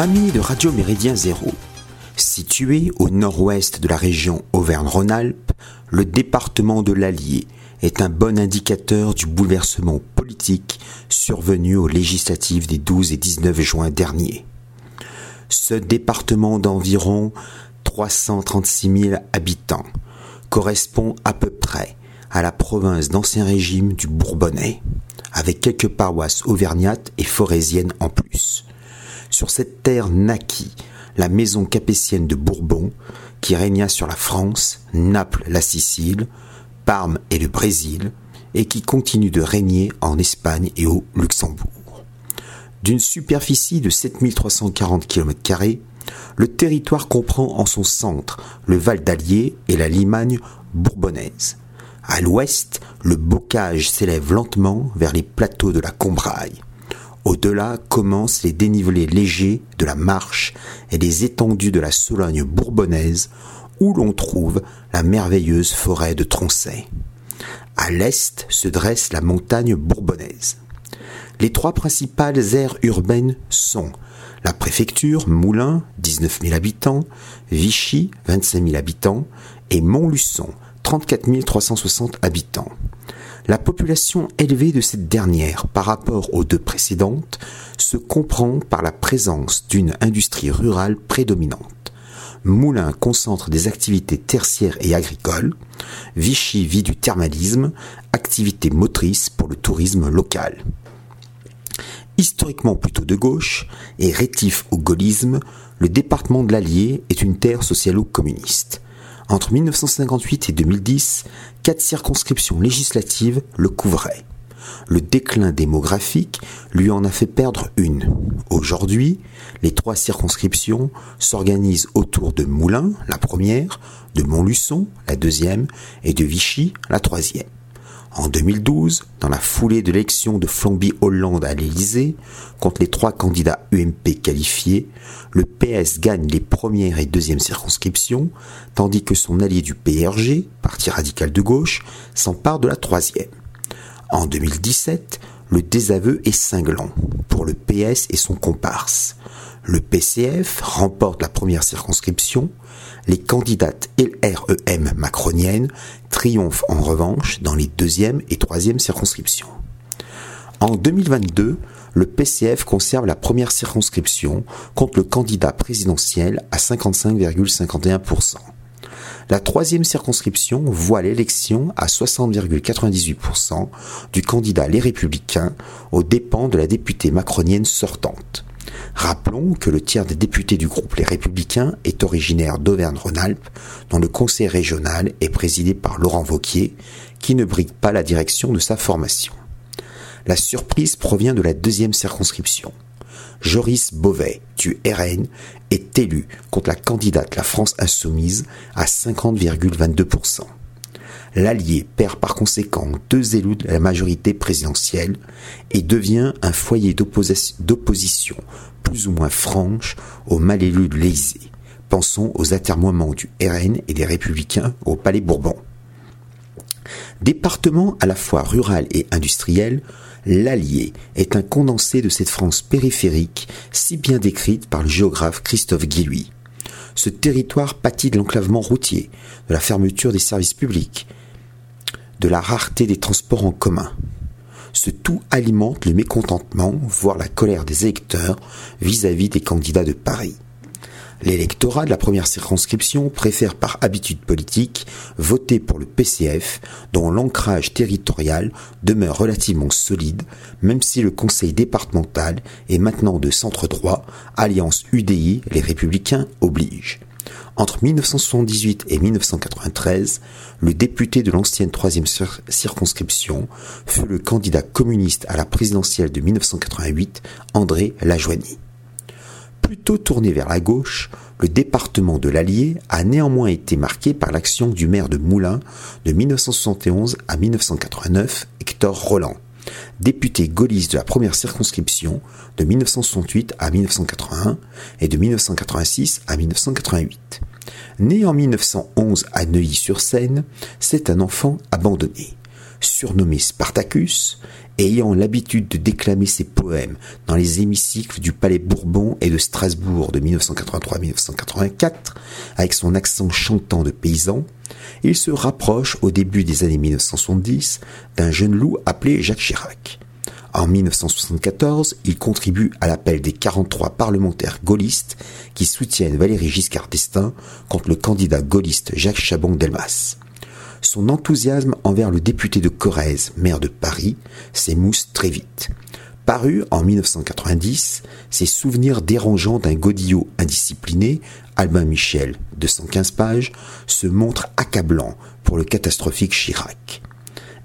Amis de Radio Méridien Zéro, situé au nord-ouest de la région Auvergne-Rhône-Alpes, le département de l'Allier est un bon indicateur du bouleversement politique survenu aux législatives des 12 et 19 juin dernier. Ce département d'environ 336 000 habitants correspond à peu près à la province d'Ancien Régime du Bourbonnais, avec quelques paroisses auvergnates et forésiennes en plus. Sur cette terre naquit la maison capétienne de Bourbon, qui régna sur la France, Naples, la Sicile, Parme et le Brésil, et qui continue de régner en Espagne et au Luxembourg. D'une superficie de 7340 km, le territoire comprend en son centre le Val d'Allier et la Limagne bourbonnaise. À l'ouest, le bocage s'élève lentement vers les plateaux de la Combraille. Au-delà commencent les dénivelés légers de la Marche et les étendues de la Sologne bourbonnaise, où l'on trouve la merveilleuse forêt de Troncet. À l'est se dresse la montagne bourbonnaise. Les trois principales aires urbaines sont la préfecture, Moulins, 19 000 habitants, Vichy, 25 000 habitants, et Montluçon, 34 360 habitants. La population élevée de cette dernière par rapport aux deux précédentes se comprend par la présence d'une industrie rurale prédominante. Moulins concentre des activités tertiaires et agricoles, Vichy vit du thermalisme, activité motrice pour le tourisme local. Historiquement plutôt de gauche et rétif au gaullisme, le département de l'Allier est une terre socialo-communiste. Entre 1958 et 2010, quatre circonscriptions législatives le couvraient. Le déclin démographique lui en a fait perdre une. Aujourd'hui, les trois circonscriptions s'organisent autour de Moulins, la première, de Montluçon, la deuxième, et de Vichy, la troisième. En 2012, dans la foulée de l'élection de Flamby Hollande à l'Élysée, contre les trois candidats UMP qualifiés, le PS gagne les premières et deuxièmes circonscriptions, tandis que son allié du PRG, Parti radical de gauche, s'empare de la troisième. En 2017, le désaveu est cinglant pour le PS et son comparse. Le PCF remporte la première circonscription, les candidates LREM macroniennes triomphent en revanche dans les deuxième et troisième circonscriptions. En 2022, le PCF conserve la première circonscription contre le candidat présidentiel à 55,51%. La troisième circonscription voit l'élection à 60,98% du candidat Les Républicains aux dépens de la députée macronienne sortante. Rappelons que le tiers des députés du groupe Les Républicains est originaire d'Auvergne-Rhône-Alpes, dont le conseil régional est présidé par Laurent Vauquier, qui ne brigue pas la direction de sa formation. La surprise provient de la deuxième circonscription. Joris Beauvais, du RN, est élu contre la candidate La France Insoumise à 50,22% l'Allier perd par conséquent deux élus de la majorité présidentielle et devient un foyer d'opposition plus ou moins franche aux mal élus de. Pensons aux atermoiements du RN et des Républicains au Palais Bourbon. Département à la fois rural et industriel, l'Allier est un condensé de cette France périphérique si bien décrite par le géographe Christophe Guilluy. Ce territoire pâtit de l'enclavement routier, de la fermeture des services publics, de la rareté des transports en commun. Ce tout alimente le mécontentement, voire la colère des électeurs vis-à-vis des candidats de Paris. L'électorat de la première circonscription préfère par habitude politique voter pour le PCF dont l'ancrage territorial demeure relativement solide même si le conseil départemental est maintenant de centre droit, alliance UDI, les républicains oblige. Entre 1978 et 1993, le député de l'ancienne troisième circonscription fut le candidat communiste à la présidentielle de 1988, André Lajoigny. Plutôt tourné vers la gauche, le département de l'Allier a néanmoins été marqué par l'action du maire de Moulins de 1971 à 1989, Hector Roland, député gaulliste de la première circonscription de 1968 à 1981 et de 1986 à 1988. Né en 1911 à Neuilly-sur-Seine, c'est un enfant abandonné. Surnommé Spartacus, ayant l'habitude de déclamer ses poèmes dans les hémicycles du Palais Bourbon et de Strasbourg de 1983-1984, avec son accent chantant de paysan, il se rapproche au début des années 1970 d'un jeune loup appelé Jacques Chirac. En 1974, il contribue à l'appel des 43 parlementaires gaullistes qui soutiennent Valéry Giscard d'Estaing contre le candidat gaulliste Jacques Chabon-Delmas. Son enthousiasme envers le député de Corrèze, maire de Paris, s'émousse très vite. Paru en 1990, ses souvenirs dérangeants d'un godillot indiscipliné, Albin Michel, 215 pages, se montrent accablants pour le catastrophique Chirac.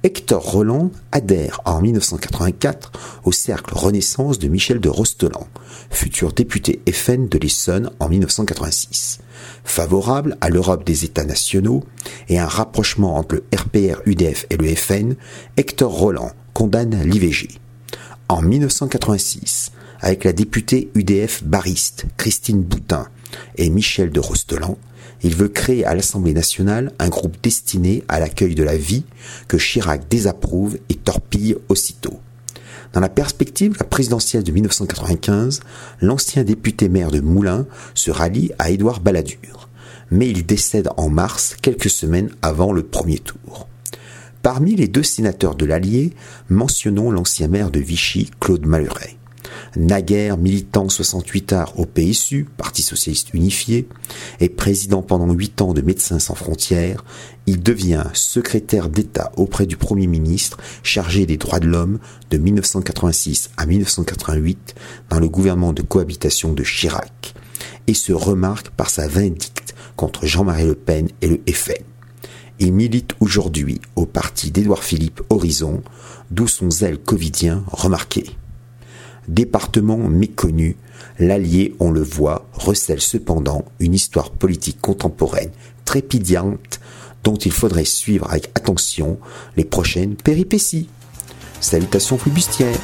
Hector Roland adhère en 1984 au cercle Renaissance de Michel de Rostelan, futur député FN de l'Essonne en 1986. Favorable à l'Europe des États nationaux et un rapprochement entre le RPR UDF et le FN, Hector Roland condamne l'IVG. En 1986, avec la députée UDF bariste Christine Boutin et Michel de Rostelan, il veut créer à l'Assemblée nationale un groupe destiné à l'accueil de la vie que Chirac désapprouve et torpille aussitôt. Dans la perspective de la présidentielle de 1995, l'ancien député maire de Moulins se rallie à Édouard Balladur, mais il décède en mars quelques semaines avant le premier tour. Parmi les deux sénateurs de l'Allier, mentionnons l'ancien maire de Vichy, Claude Maluret. Naguère militant 68 arts au PSU, Parti Socialiste Unifié, et président pendant huit ans de Médecins sans frontières, il devient secrétaire d'État auprès du Premier ministre chargé des droits de l'homme de 1986 à 1988 dans le gouvernement de cohabitation de Chirac, et se remarque par sa vindicte contre Jean-Marie Le Pen et le FN. Il milite aujourd'hui au parti d'Édouard Philippe Horizon, d'où son zèle covidien remarqué. Département méconnu, l'Allier, on le voit, recèle cependant une histoire politique contemporaine trépidante dont il faudrait suivre avec attention les prochaines péripéties. Salutations flibustières